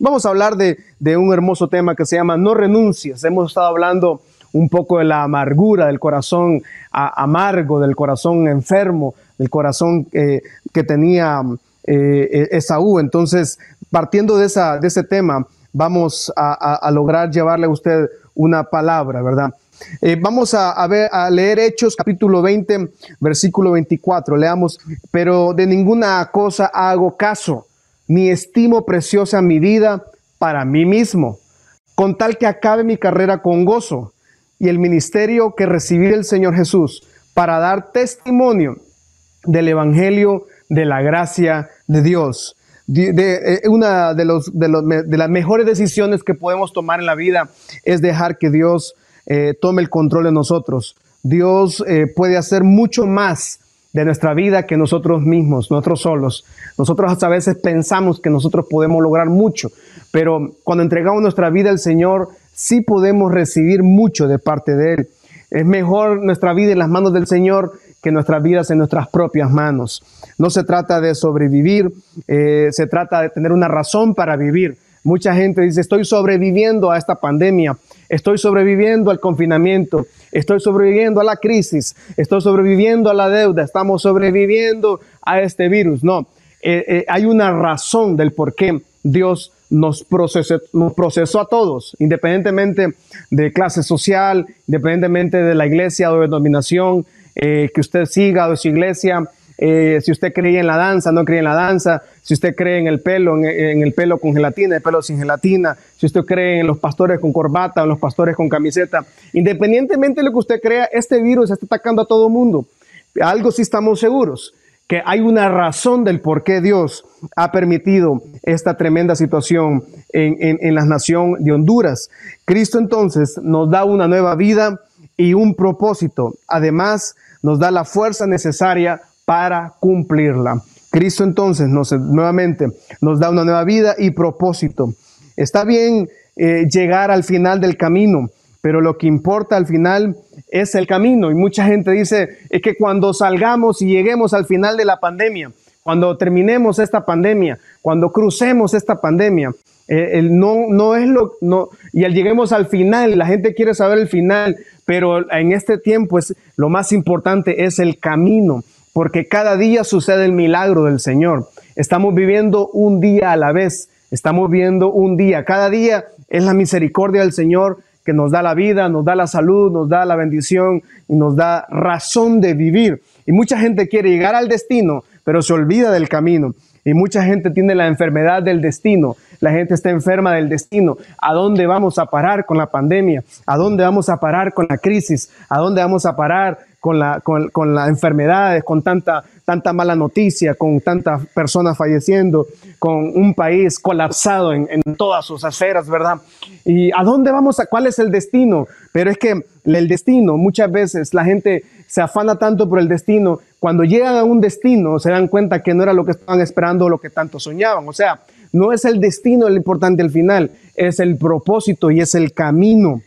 Vamos a hablar de, un hermoso tema que se llama No renuncies. Hemos estado hablando un poco de la amargura del corazón amargo, del corazón enfermo, del corazón eh, que tenía eh, Esaú. Entonces, partiendo de ese tema, vamos a, lograr llevarle a usted una palabra, ¿verdad? Eh, vamos a, ver, a leer Hechos capítulo 20, versículo 24. Leamos, pero de ninguna cosa hago caso ni estimo preciosa mi vida para mí mismo, con tal que acabe mi carrera con gozo y el ministerio que recibí del Señor Jesús para dar testimonio del Evangelio de la gracia de Dios. De, eh, una de, los, de, las mejores decisiones que podemos tomar en la vida es dejar que Dios eh, tome el control de nosotros. Dios eh, puede hacer mucho más de nuestra vida que nosotros mismos, nosotros solos. Nosotros a veces pensamos que nosotros podemos lograr mucho, pero cuando entregamos nuestra vida al Señor, sí podemos recibir mucho de parte de Él. Es mejor nuestra vida en las manos del Señor que nuestras vidas en nuestras propias manos. No se trata de sobrevivir, eh, se trata de tener una razón para vivir. Mucha gente dice, estoy sobreviviendo a esta pandemia, estoy sobreviviendo al confinamiento, estoy sobreviviendo a la crisis, estoy sobreviviendo a la deuda, estamos sobreviviendo a este virus. No, eh, eh, hay una razón del por qué Dios nos procesó, a todos, independientemente de clase social, independientemente de la iglesia o de denominación eh, que usted siga o de su iglesia. Si usted cree en la danza, no cree en la danza, si usted cree en el pelo, en, el pelo con gelatina, el pelo sin gelatina, si usted cree en los pastores con corbata en los pastores con camiseta, independientemente de lo que usted crea, este virus está atacando a todo mundo. Algo sí estamos seguros, que hay una razón del por qué Dios ha permitido esta tremenda situación en, en la nación de Honduras. Cristo entonces nos da una nueva vida y un propósito. Además, nos da la fuerza necesaria para cumplirla. Cristo entonces nos, nuevamente nos da una nueva vida y propósito. Está bien eh, llegar al final del camino, pero lo que importa al final es el camino. Y mucha gente dice, es que cuando salgamos y lleguemos al final de la pandemia, cuando terminemos esta pandemia, cuando crucemos esta pandemia, eh, no, no es lo, no, y al lleguemos al final, la gente quiere saber el final, pero en este tiempo es lo más importante es el camino porque cada día sucede el milagro del Señor. Estamos viviendo un día a la vez, estamos viviendo un día. Cada día es la misericordia del Señor que nos da la vida, nos da la salud, nos da la bendición y nos da razón de vivir. Y mucha gente quiere llegar al destino, pero se olvida del camino. Y mucha gente tiene la enfermedad del destino. La gente está enferma del destino. ¿A dónde vamos a parar con la pandemia? ¿A dónde vamos a parar con la crisis? ¿A dónde vamos a parar con, la, con, con las enfermedades, con tanta, tanta mala noticia, con tantas personas falleciendo, con un país colapsado en, en todas sus aceras, ¿verdad? ¿Y a dónde vamos? A, ¿Cuál es el destino? Pero es que el destino, muchas veces la gente se afana tanto por el destino, cuando llegan a un destino se dan cuenta que no era lo que estaban esperando lo que tanto soñaban. O sea, no es el destino lo importante al final, es el propósito y es el camino.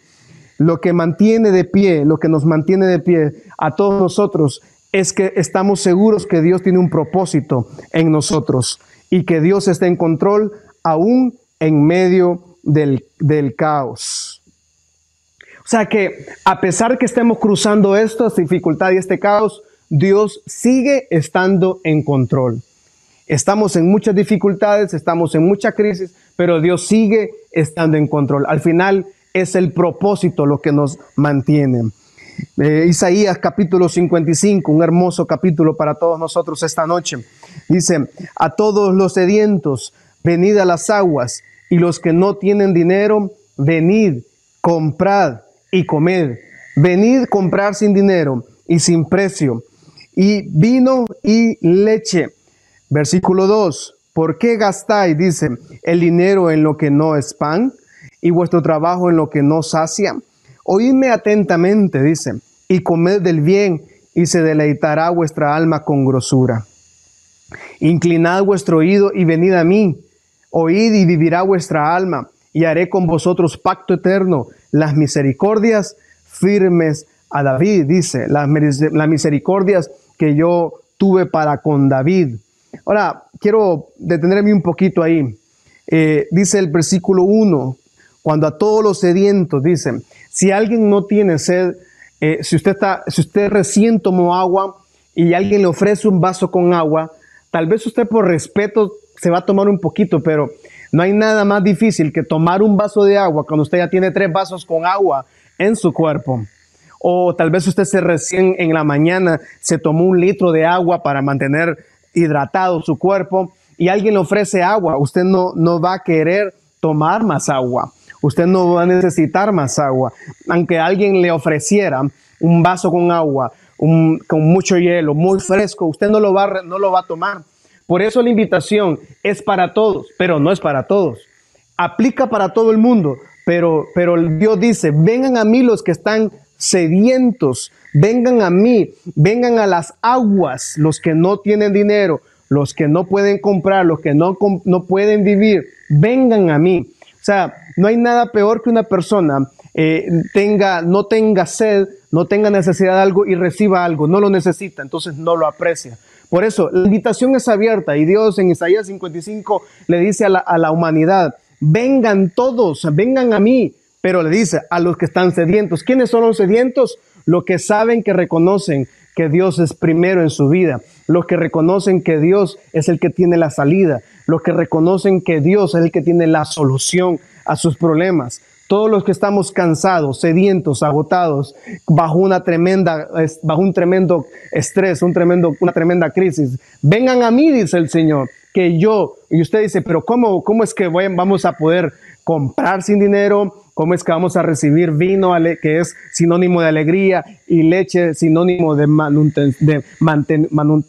Lo que mantiene de pie, lo que nos mantiene de pie a todos nosotros es que estamos seguros que Dios tiene un propósito en nosotros y que Dios está en control aún en medio del, caos. O sea que a pesar que estemos cruzando estas dificultades y este caos, Dios sigue estando en control. Estamos en muchas dificultades, estamos en mucha crisis, pero Dios sigue estando en control. Al final, es el propósito lo que nos mantiene. Eh, Isaías capítulo 55, un hermoso capítulo para todos nosotros esta noche. Dice, a todos los sedientos, venid a las aguas, y los que no tienen dinero, venid, comprad y comed. Venid comprar sin dinero y sin precio, y vino y leche. Versículo 2, ¿por qué gastáis, dice, el dinero en lo que no es pan? Y vuestro trabajo en lo que no sacia. Oídme atentamente, dice, y comed del bien, y se deleitará vuestra alma con grosura. Inclinad vuestro oído y venid a mí. Oíd y vivirá vuestra alma, y haré con vosotros pacto eterno, las misericordias firmes a David, dice, las, misericordias que yo tuve para con David. Ahora, quiero detenerme un poquito ahí. eh, dice el versículo 1, cuando a todos los sedientos, dicen, si alguien no tiene sed, eh, si, usted está, si usted recién tomó agua y alguien le ofrece un vaso con agua, tal vez usted por respeto se va a tomar un poquito, pero no hay nada más difícil que tomar un vaso de agua cuando usted ya tiene tres vasos con agua en su cuerpo. O tal vez usted se recién en la mañana se tomó un litro de agua para mantener hidratado su cuerpo y alguien le ofrece agua. Usted no, no va a querer tomar más agua. Usted no va a necesitar más agua. Aunque alguien le ofreciera un vaso con agua, con mucho hielo, muy fresco, usted no lo, va, no lo va a tomar. Por eso la invitación es para todos, pero no es para todos. Aplica para todo el mundo, pero, pero Dios dice, vengan a mí los que están sedientos, vengan a mí, vengan a las aguas, los que no tienen dinero, los que no pueden comprar, los que no, no pueden vivir, vengan a mí. O sea, no hay nada peor que una persona eh, tenga, no tenga sed, no tenga necesidad de algo y reciba algo, no lo necesita, entonces no lo aprecia. Por eso, la invitación es abierta y Dios en Isaías 55 le dice a la, a la humanidad, vengan todos, vengan a mí, pero le dice a los que están sedientos, ¿quiénes son los sedientos? Los que saben que reconocen que Dios es primero en su vida, los que reconocen que Dios es el que tiene la salida, los que reconocen que Dios es el que tiene la solución a sus problemas. Todos los que estamos cansados, sedientos, agotados, bajo una tremenda, bajo un tremendo estrés, un tremendo, una tremenda crisis, vengan a mí, dice el Señor, que yo, y usted dice, pero ¿cómo, cómo es que vamos a poder comprar sin dinero? ¿Cómo es que vamos a recibir vino que es sinónimo de alegría y leche sinónimo de,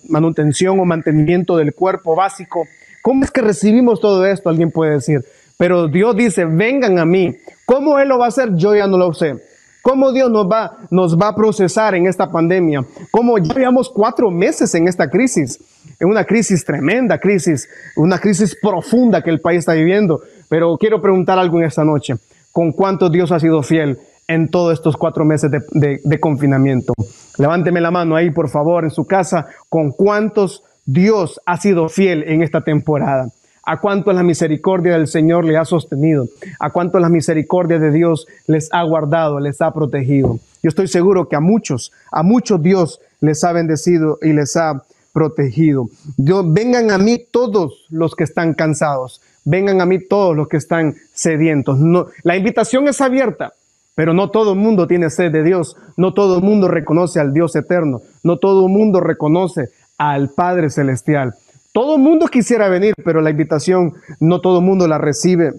manutención o mantenimiento del cuerpo básico? ¿Cómo es que recibimos todo esto? Alguien puede decir. Pero Dios dice, vengan a mí. ¿Cómo Él lo va a hacer? Yo ya no lo sé. ¿Cómo Dios nos va, nos va a procesar en esta pandemia? ¿Cómo llevamos cuatro meses en esta crisis? En una crisis tremenda, crisis, una crisis profunda que el país está viviendo. Pero quiero preguntar algo en esta noche con cuánto Dios ha sido fiel en todos estos cuatro meses de, confinamiento. Levánteme la mano ahí, por favor, en su casa, con cuántos Dios ha sido fiel en esta temporada. A cuánto la misericordia del Señor le ha sostenido. A cuánto la misericordia de Dios les ha guardado, les ha protegido. Yo estoy seguro que a muchos, a muchos Dios les ha bendecido y les ha protegido. Dios, vengan a mí todos los que están cansados vengan a mí todos los que están sedientos. No, la invitación es abierta, pero no todo el mundo tiene sed de Dios, no todo el mundo reconoce al Dios eterno, no todo el mundo reconoce al Padre Celestial. Todo el mundo quisiera venir, pero la invitación no todo el mundo la recibe.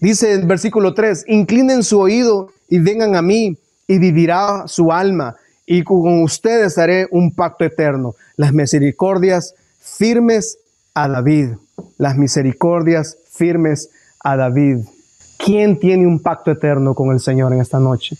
Dice el versículo 3, inclinen su oído y vengan a mí y vivirá su alma y con ustedes haré un pacto eterno, las misericordias firmes a David las misericordias firmes a David. ¿Quién tiene un pacto eterno con el Señor en esta noche?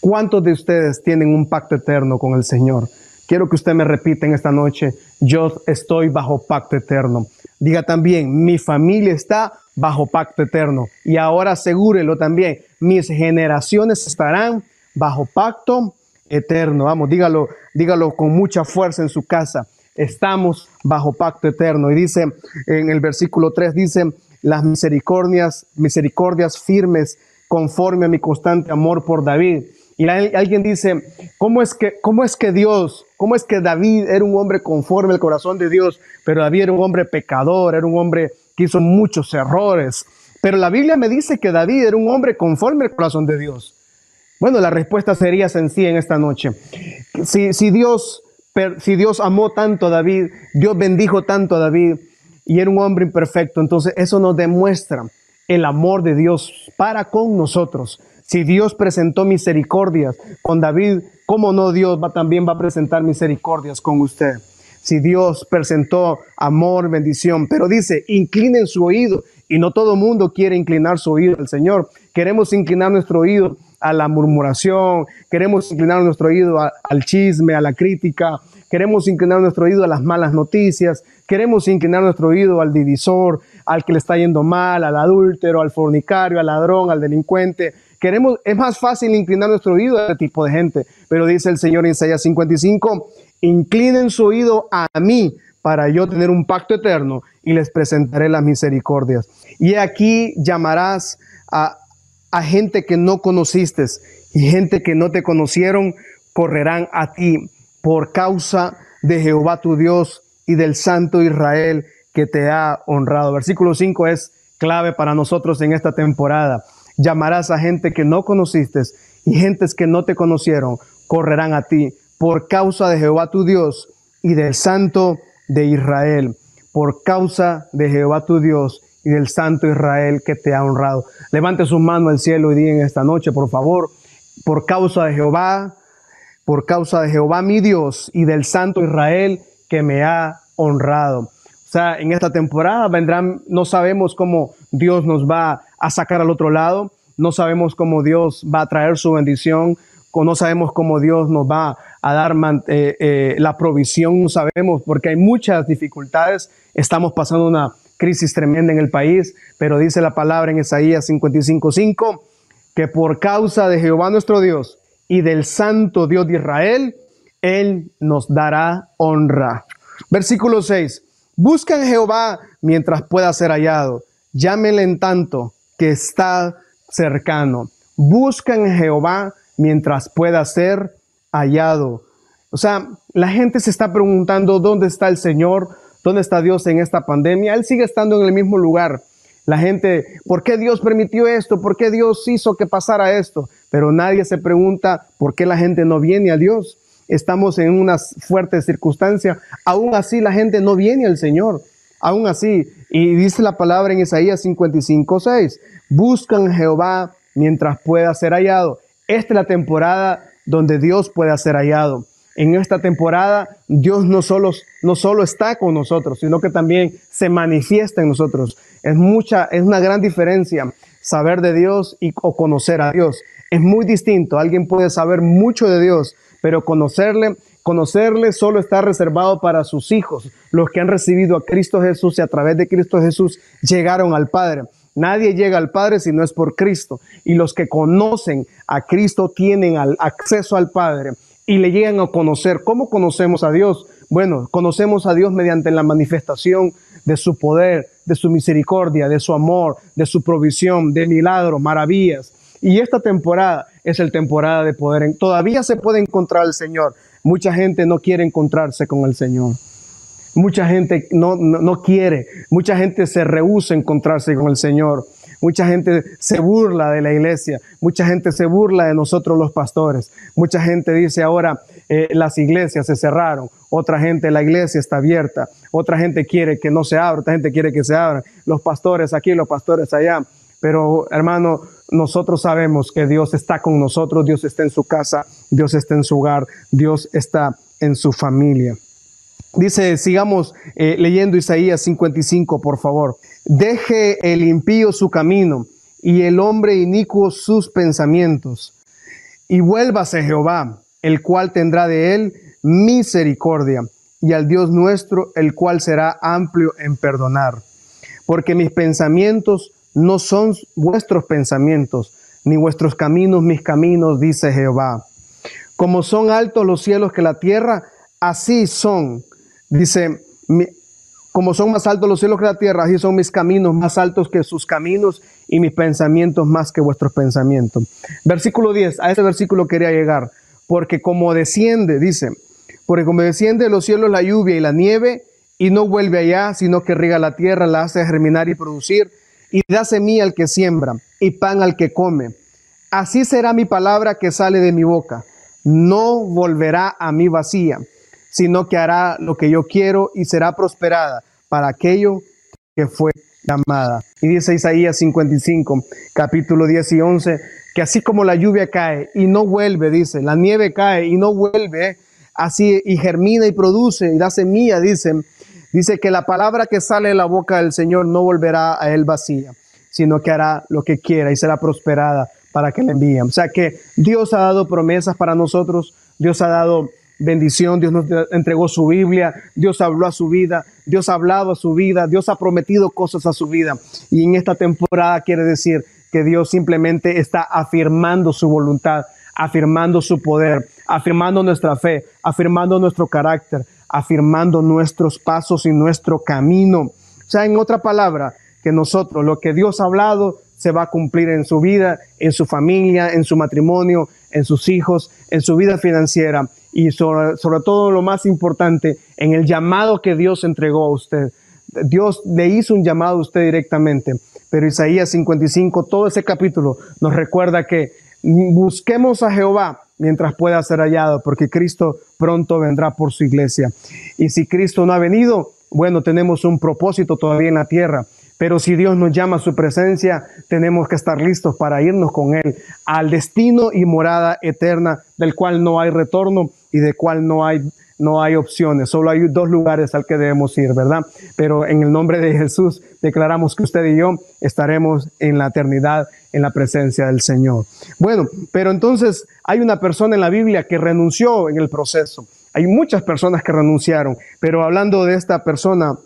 ¿Cuántos de ustedes tienen un pacto eterno con el Señor? Quiero que usted me repita en esta noche, yo estoy bajo pacto eterno. Diga también, mi familia está bajo pacto eterno. Y ahora asegúrelo también, mis generaciones estarán bajo pacto eterno. Vamos, dígalo, dígalo con mucha fuerza en su casa estamos bajo pacto eterno. Y dice en el versículo 3, dice, las misericordias, misericordias firmes conforme a mi constante amor por David. Y alguien dice, ¿cómo es, que, ¿cómo es que Dios, cómo es que David era un hombre conforme al corazón de Dios, pero David era un hombre pecador, era un hombre que hizo muchos errores? Pero la Biblia me dice que David era un hombre conforme al corazón de Dios. Bueno, la respuesta sería sencilla en esta noche. Si, si Dios si Dios amó tanto a David, Dios bendijo tanto a David y era un hombre imperfecto, entonces eso nos demuestra el amor de Dios para con nosotros. Si Dios presentó misericordias con David, ¿cómo no Dios va, también va a presentar misericordias con usted? Si Dios presentó amor, bendición, pero dice, inclinen su oído y no todo mundo quiere inclinar su oído al Señor. Queremos inclinar nuestro oído a la murmuración, queremos inclinar nuestro oído al chisme, a la crítica, queremos inclinar nuestro oído a las malas noticias, queremos inclinar nuestro oído al divisor, al que le está yendo mal, al adúltero, al fornicario, al ladrón, al delincuente. Queremos, es más fácil inclinar nuestro oído a este tipo de gente, pero dice el Señor en Isaías 55, inclinen su oído a mí para yo tener un pacto eterno y les presentaré las misericordias. Y aquí llamarás a, a gente que no conociste y gente que no te conocieron correrán a ti por causa de Jehová tu Dios y del Santo Israel que te ha honrado. Versículo 5 es clave para nosotros en esta temporada. Llamarás a gente que no conociste y gentes que no te conocieron correrán a ti por causa de Jehová tu Dios y del Santo de Israel, por causa de Jehová tu Dios y del Santo Israel que te ha honrado. Levante su mano al cielo y diga en esta noche, por favor, por causa de Jehová, por causa de Jehová mi Dios y del Santo Israel que me ha honrado. O sea, en esta temporada vendrán, no sabemos cómo Dios nos va a sacar al otro lado, no sabemos cómo Dios va a traer su bendición, no sabemos cómo Dios nos va a dar eh, eh, la provisión, no sabemos porque hay muchas dificultades, estamos pasando una crisis tremenda en el país, pero dice la palabra en Isaías 55:5 que por causa de Jehová nuestro Dios y del santo Dios de Israel, Él nos dará honra. Versículo 6. Buscan Jehová mientras pueda ser hallado. Llámenle en tanto que está cercano. Buscan Jehová mientras pueda ser hallado. O sea, la gente se está preguntando dónde está el Señor, dónde está Dios en esta pandemia. Él sigue estando en el mismo lugar. La gente, ¿por qué Dios permitió esto? ¿Por qué Dios hizo que pasara esto? Pero nadie se pregunta por qué la gente no viene a Dios. Estamos en unas fuertes circunstancias. Aún así la gente no viene al Señor. Aún así. Y dice la palabra en Isaías 55, 6. Buscan Jehová mientras pueda ser hallado. Esta es la temporada donde Dios puede ser hallado. En esta temporada Dios no solo, no solo está con nosotros, sino que también se manifiesta en nosotros. Es mucha, es una gran diferencia saber de Dios y o conocer a Dios. Es muy distinto. Alguien puede saber mucho de Dios, pero conocerle, conocerle solo está reservado para sus hijos, los que han recibido a Cristo Jesús y a través de Cristo Jesús llegaron al Padre. Nadie llega al Padre si no es por Cristo. Y los que conocen a Cristo tienen acceso al Padre y le llegan a conocer. ¿Cómo conocemos a Dios? Bueno, conocemos a Dios mediante la manifestación de su poder, de su misericordia, de su amor, de su provisión, de milagros, maravillas. Y esta temporada es el temporada de poder. Todavía se puede encontrar al Señor. Mucha gente no quiere encontrarse con el Señor. Mucha gente no, no, quiere, mucha gente se rehúsa a encontrarse con el Señor. Mucha gente se burla de la iglesia, mucha gente se burla de nosotros los pastores, mucha gente dice ahora eh, las iglesias se cerraron, otra gente la iglesia está abierta, otra gente quiere que no se abra, otra gente quiere que se abra, los pastores aquí, los pastores allá. Pero hermano, nosotros sabemos que Dios está con nosotros, Dios está en su casa, Dios está en su hogar, Dios está en su familia. Dice, sigamos eh, leyendo Isaías 55, por favor. Deje el impío su camino y el hombre inicuo sus pensamientos. Y vuélvase Jehová, el cual tendrá de él misericordia, y al Dios nuestro, el cual será amplio en perdonar. Porque mis pensamientos no son vuestros pensamientos, ni vuestros caminos mis caminos, dice Jehová. Como son altos los cielos que la tierra, así son Dice, como son más altos los cielos que la tierra, así son mis caminos más altos que sus caminos y mis pensamientos más que vuestros pensamientos. Versículo 10, a ese versículo quería llegar, porque como desciende, dice, porque como desciende de los cielos la lluvia y la nieve, y no vuelve allá, sino que riega la tierra, la hace germinar y producir, y da semilla al que siembra, y pan al que come. Así será mi palabra que sale de mi boca, no volverá a mí vacía sino que hará lo que yo quiero y será prosperada para aquello que fue llamada. Y dice Isaías 55, capítulo 10 y 11, que así como la lluvia cae y no vuelve, dice, la nieve cae y no vuelve, así y germina y produce y da semilla, dice, dice que la palabra que sale de la boca del Señor no volverá a él vacía, sino que hará lo que quiera y será prosperada para que le envíen. O sea que Dios ha dado promesas para nosotros, Dios ha dado bendición, Dios nos entregó su Biblia, Dios habló a su vida, Dios ha hablado a su vida, Dios ha prometido cosas a su vida. Y en esta temporada quiere decir que Dios simplemente está afirmando su voluntad, afirmando su poder, afirmando nuestra fe, afirmando nuestro carácter, afirmando nuestros pasos y nuestro camino. O sea, en otra palabra, que nosotros, lo que Dios ha hablado, se va a cumplir en su vida, en su familia, en su matrimonio, en sus hijos, en su vida financiera y sobre, sobre, todo lo más importante, en el llamado que Dios entregó a usted. Dios le hizo un llamado a usted directamente, pero Isaías 55, todo ese capítulo nos recuerda que busquemos a Jehová mientras pueda ser hallado, porque Cristo pronto vendrá por su iglesia. Y si Cristo no ha venido, bueno, tenemos un propósito todavía en la tierra. Pero si Dios nos llama a su presencia, tenemos que estar listos para irnos con Él al destino y morada eterna, del cual no hay retorno y del cual no hay, no hay opciones. Solo hay dos lugares al que debemos ir, ¿verdad? Pero en el nombre de Jesús declaramos que usted y yo estaremos en la eternidad en la presencia del Señor. Bueno, pero entonces hay una persona en la Biblia que renunció en el proceso. Hay muchas personas que renunciaron, pero hablando de esta persona,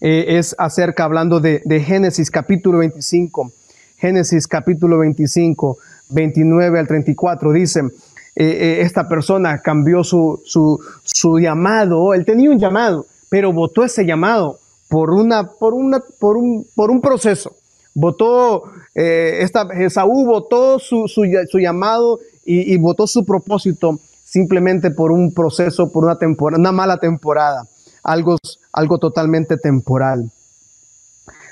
eh, es acerca, hablando de, Génesis capítulo 25, Génesis capítulo 25, 29 al 34, dice, eh, eh, esta persona cambió su, su, su, llamado, él tenía un llamado, pero votó ese llamado por, una, por, una, por, un, por un proceso. Votó, esta, Esaú votó su, su, llamado y, y, votó su propósito simplemente por un proceso, por una temporada, una mala temporada, algo algo totalmente temporal.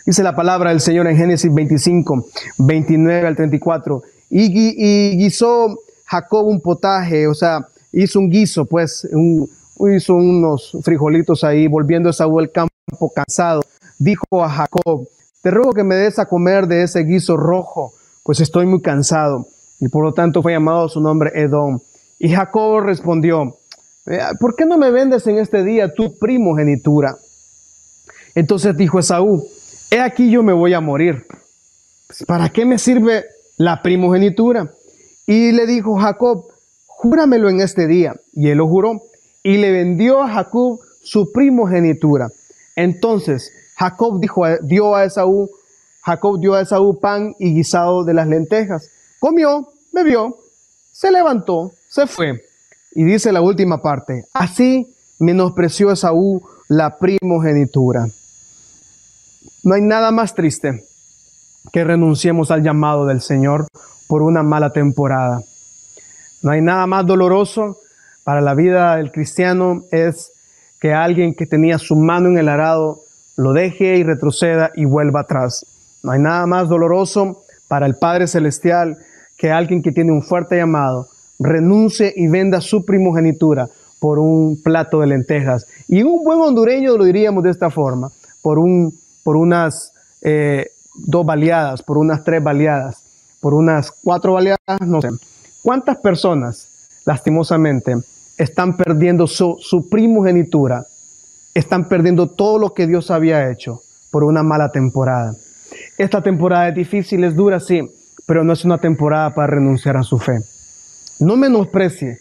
Dice la palabra del Señor en Génesis 25, 29 al 34. Y, guisó Jacob un potaje, o sea, hizo un guiso, pues, hizo unos frijolitos ahí, volviendo a Saúl el campo cansado. Dijo a Jacob, te ruego que me des a comer de ese guiso rojo, pues estoy muy cansado. Y por lo tanto fue llamado su nombre Edom. Y Jacob respondió, ¿por qué no me vendes en este día tu primogenitura? Entonces dijo Esaú, he aquí yo me voy a morir. ¿Para qué me sirve la primogenitura? Y le dijo Jacob, júramelo en este día. Y él lo juró. Y le vendió a Jacob su primogenitura. Entonces Jacob dijo, dio a Esaú, Jacob dio a Esaú pan y guisado de las lentejas. Comió, bebió, se levantó, se fue y dice la última parte, así menospreció Esaú la primogenitura. No hay nada más triste que renunciemos al llamado del Señor por una mala temporada. No hay nada más doloroso para la vida del cristiano es que alguien que tenía su mano en el arado lo deje y retroceda y vuelva atrás. No hay nada más doloroso para el Padre Celestial que alguien que tiene un fuerte llamado renuncie y venda su primogenitura por un plato de lentejas. Y un buen hondureño lo diríamos de esta forma, por, un, por unas eh, dos baleadas, por unas tres baleadas, por unas cuatro baleadas, no sé. ¿Cuántas personas, lastimosamente, están perdiendo su, primogenitura? Están perdiendo todo lo que Dios había hecho por una mala temporada. Esta temporada es difícil, es dura, sí, pero no es una temporada para renunciar a su fe. No menosprecie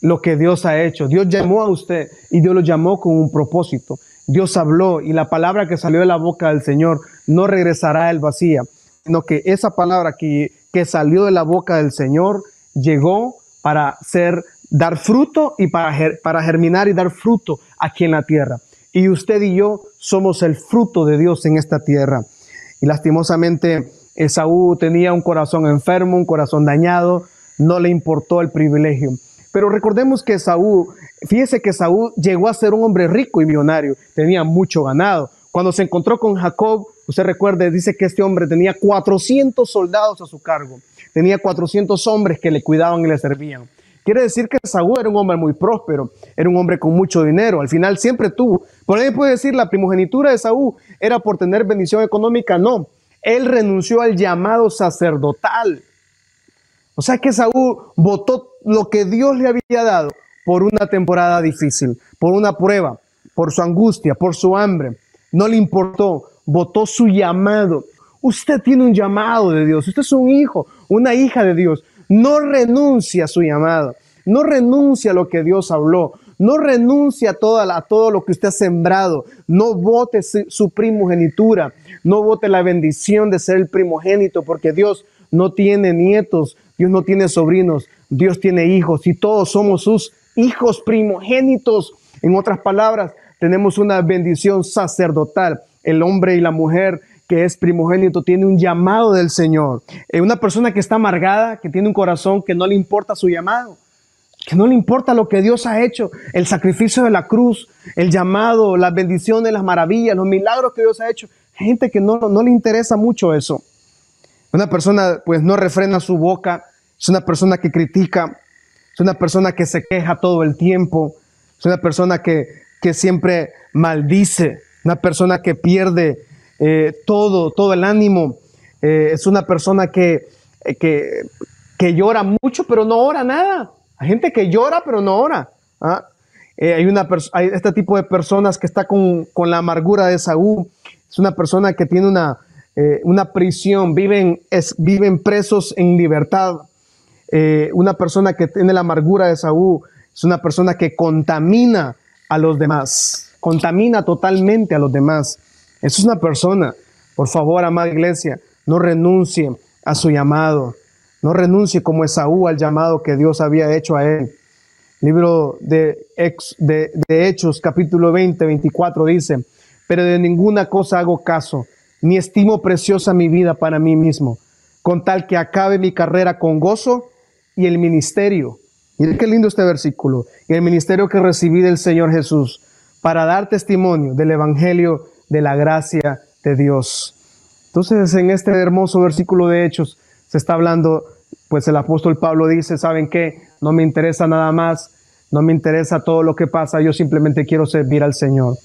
lo que Dios ha hecho. Dios llamó a usted y Dios lo llamó con un propósito. Dios habló y la palabra que salió de la boca del Señor no regresará el vacía, sino que esa palabra que, que salió de la boca del Señor llegó para ser, dar fruto y para, germinar y dar fruto aquí en la tierra. Y usted y yo somos el fruto de Dios en esta tierra. Y lastimosamente Esaú tenía un corazón enfermo, un corazón dañado, no le importó el privilegio. Pero recordemos que Saúl, fíjese que Saúl llegó a ser un hombre rico y millonario, tenía mucho ganado. Cuando se encontró con Jacob, usted recuerde, dice que este hombre tenía 400 soldados a su cargo, tenía 400 hombres que le cuidaban y le servían. Quiere decir que Saúl era un hombre muy próspero, era un hombre con mucho dinero, al final siempre tuvo. Por ahí puede decir, la primogenitura de Saúl era por tener bendición económica, no. Él renunció al llamado sacerdotal. O sea que Saúl votó lo que Dios le había dado por una temporada difícil, por una prueba, por su angustia, por su hambre. No le importó, votó su llamado. Usted tiene un llamado de Dios, usted es un hijo, una hija de Dios. No renuncia a su llamado, no renuncia a lo que Dios habló, no renuncia a, todo lo que usted ha sembrado, no vote su primogenitura, no vote la bendición de ser el primogénito, porque Dios no tiene nietos, Dios no tiene sobrinos, Dios tiene hijos y todos somos sus hijos primogénitos. En otras palabras, tenemos una bendición sacerdotal. El hombre y la mujer que es primogénito tiene un llamado del Señor. Eh, una persona que está amargada, que tiene un corazón que no le importa su llamado, que no le importa lo que Dios ha hecho, el sacrificio de la cruz, el llamado, las bendiciones, las maravillas, los milagros que Dios ha hecho. Gente que no, no le interesa mucho eso. Una persona pues no refrena su boca, es una persona que critica, es una persona que se queja todo el tiempo, es una persona que, que siempre maldice, una persona que pierde eh, todo, todo el ánimo, eh, es una persona que, eh, que, que, llora mucho pero no ora nada. Hay gente que llora pero no ora. ¿ah? hay, una hay este tipo de personas que está con, con la amargura de Saúl, es una persona que tiene una, una prisión, viven, es, viven presos en libertad. una persona que tiene la amargura de Saúl es una persona que contamina a los demás, contamina totalmente a los demás. Eso es una persona. Por favor, amada iglesia, no renuncie a su llamado. No renuncie como Esaú al llamado que Dios había hecho a él. Libro de, de, Hechos, capítulo 20, 24 dice, pero de ninguna cosa hago caso, ni estimo preciosa mi vida para mí mismo, con tal que acabe mi carrera con gozo y el ministerio. Miren qué lindo este versículo. Y el ministerio que recibí del Señor Jesús para dar testimonio del Evangelio de la gracia de Dios. Entonces, en este hermoso versículo de Hechos se está hablando, pues el apóstol Pablo dice, ¿saben qué? No me interesa nada más, no me interesa todo lo que pasa, yo simplemente quiero servir al Señor.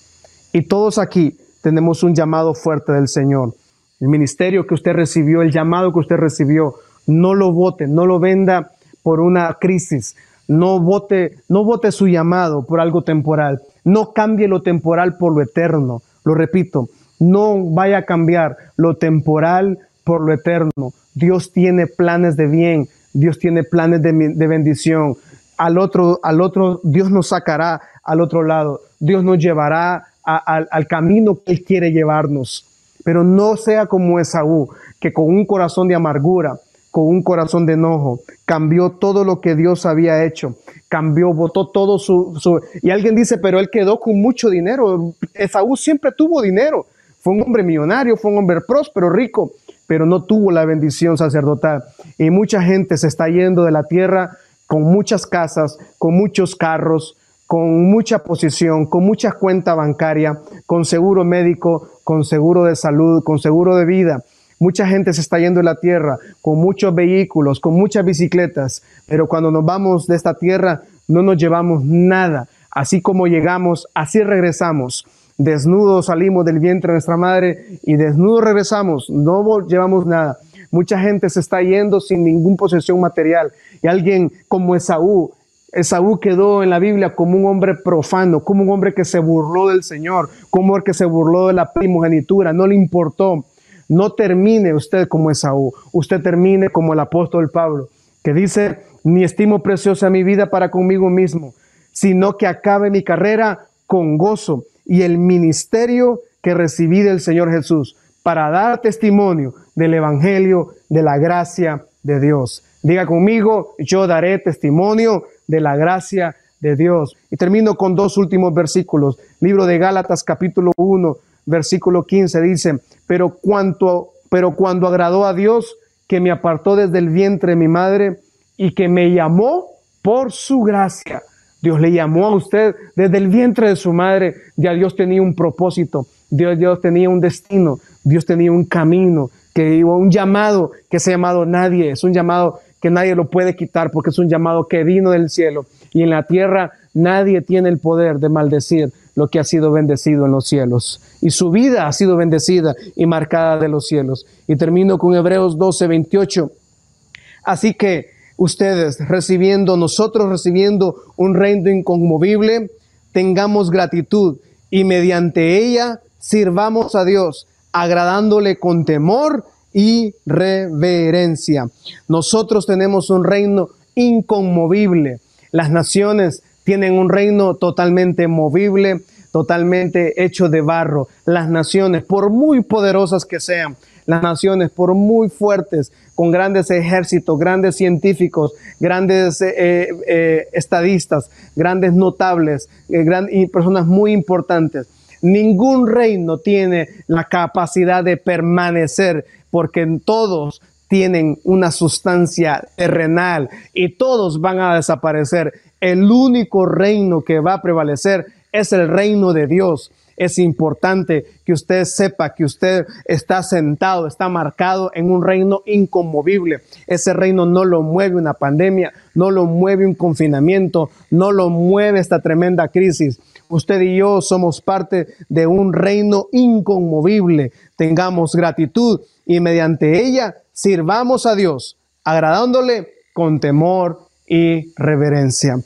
Y todos aquí tenemos un llamado fuerte del Señor. El ministerio que usted recibió, el llamado que usted recibió, no lo vote, no lo venda por una crisis, no vote, no vote su llamado por algo temporal, no cambie lo temporal por lo eterno. Lo repito, no vaya a cambiar lo temporal por lo eterno. Dios tiene planes de bien, Dios tiene planes de, bendición. Al otro, al otro, Dios nos sacará al otro lado. Dios nos llevará al camino que Él quiere llevarnos. Pero no sea como Esaú, que con un corazón de amargura, con un corazón de enojo, cambió todo lo que Dios había hecho, cambió, votó todo su, Y alguien dice, pero él quedó con mucho dinero. Esaú siempre tuvo dinero. Fue un hombre millonario, fue un hombre próspero, rico, pero no tuvo la bendición sacerdotal. Y mucha gente se está yendo de la tierra con muchas casas, con muchos carros, con mucha posición, con mucha cuenta bancaria, con seguro médico, con seguro de salud, con seguro de vida. Mucha gente se está yendo de la tierra con muchos vehículos, con muchas bicicletas, pero cuando nos vamos de esta tierra no nos llevamos nada. Así como llegamos, así regresamos. Desnudos salimos del vientre de nuestra madre y desnudos regresamos, no llevamos nada. Mucha gente se está yendo sin ninguna posesión material. Y alguien como Esaú, Esaú quedó en la Biblia como un hombre profano, como un hombre que se burló del Señor, como hombre que se burló de la primogenitura, no le importó. No termine usted como Esaú, usted termine como el apóstol Pablo, que dice, ni estimo preciosa mi vida para conmigo mismo, sino que acabe mi carrera con gozo y el ministerio que recibí del Señor Jesús para dar testimonio del Evangelio de la gracia de Dios. Diga conmigo, yo daré testimonio de la gracia de Dios. Y termino con dos últimos versículos. Libro de Gálatas capítulo 1, versículo 15 dice, pero, cuanto, pero cuando agradó a Dios, que me apartó desde el vientre de mi madre y que me llamó por su gracia. Dios le llamó a usted desde el vientre de su madre. Ya Dios tenía un propósito, Dios, tenía un destino, Dios tenía un camino, que un llamado que se ha llamado nadie, es un llamado que nadie lo puede quitar porque es un llamado que vino del cielo y en la tierra nadie tiene el poder de maldecir lo que ha sido bendecido en los cielos. Y su vida ha sido bendecida y marcada de los cielos. Y termino con Hebreos 12, 28. Así que ustedes recibiendo, nosotros recibiendo un reino inconmovible, tengamos gratitud y mediante ella sirvamos a Dios, agradándole con temor y reverencia. Nosotros tenemos un reino inconmovible. Las naciones tienen un reino totalmente movible, totalmente hecho de barro. Las naciones, por muy poderosas que sean, las naciones, por muy fuertes, con grandes ejércitos, grandes científicos, grandes eh, eh, eh, estadistas, grandes notables y personas muy importantes. Ningún reino tiene la capacidad de permanecer porque todos tienen una sustancia terrenal y todos van a desaparecer. El único reino que va a prevalecer es el reino de Dios. Es importante que usted sepa que usted está sentado, está marcado en un reino inconmovible. Ese reino no lo mueve una pandemia, no lo mueve un confinamiento, no lo mueve esta tremenda crisis. Usted y yo somos parte de un reino inconmovible. Tengamos gratitud y mediante ella sirvamos a Dios, agradándole con temor y reverencia.